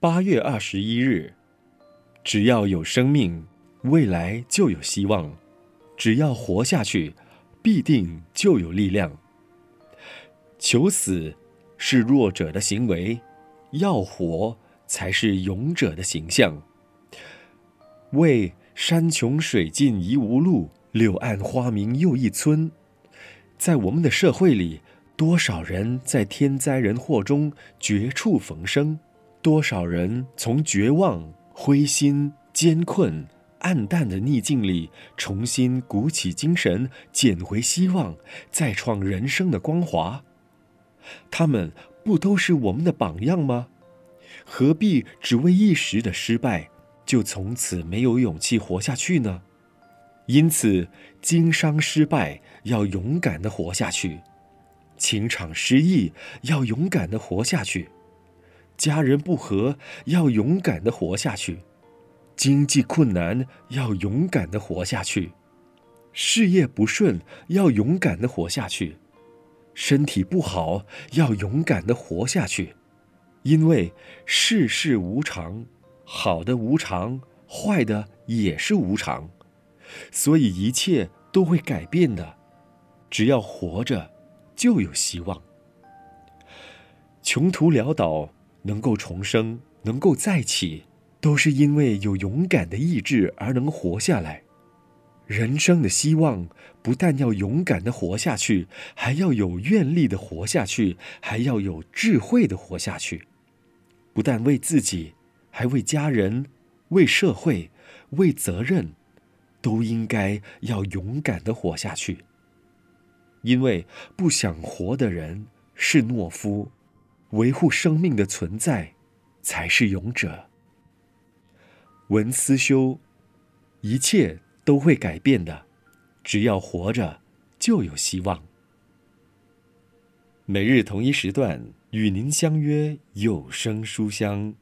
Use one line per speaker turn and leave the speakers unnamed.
八月二十一日，只要有生命，未来就有希望；只要活下去，必定就有力量。求死是弱者的行为，要活才是勇者的形象。为山穷水尽疑无路，柳暗花明又一村。在我们的社会里，多少人在天灾人祸中绝处逢生？多少人从绝望、灰心、艰困、黯淡的逆境里重新鼓起精神，捡回希望，再创人生的光华？他们不都是我们的榜样吗？何必只为一时的失败，就从此没有勇气活下去呢？因此，经商失败要勇敢地活下去；情场失意要勇敢地活下去；家人不和要勇敢地活下去；经济困难要勇敢地活下去；事业不顺要勇敢地活下去；身体不好要勇敢地活下去。因为世事无常，好的无常，坏的也是无常。所以一切都会改变的，只要活着，就有希望。穷途潦倒能够重生，能够再起，都是因为有勇敢的意志而能活下来。人生的希望不但要勇敢的活下去，还要有愿力的活下去，还要有智慧的活下去。不但为自己，还为家人、为社会、为责任。都应该要勇敢的活下去，因为不想活的人是懦夫，维护生命的存在才是勇者。文思修，一切都会改变的，只要活着就有希望。每日同一时段与您相约有声书香。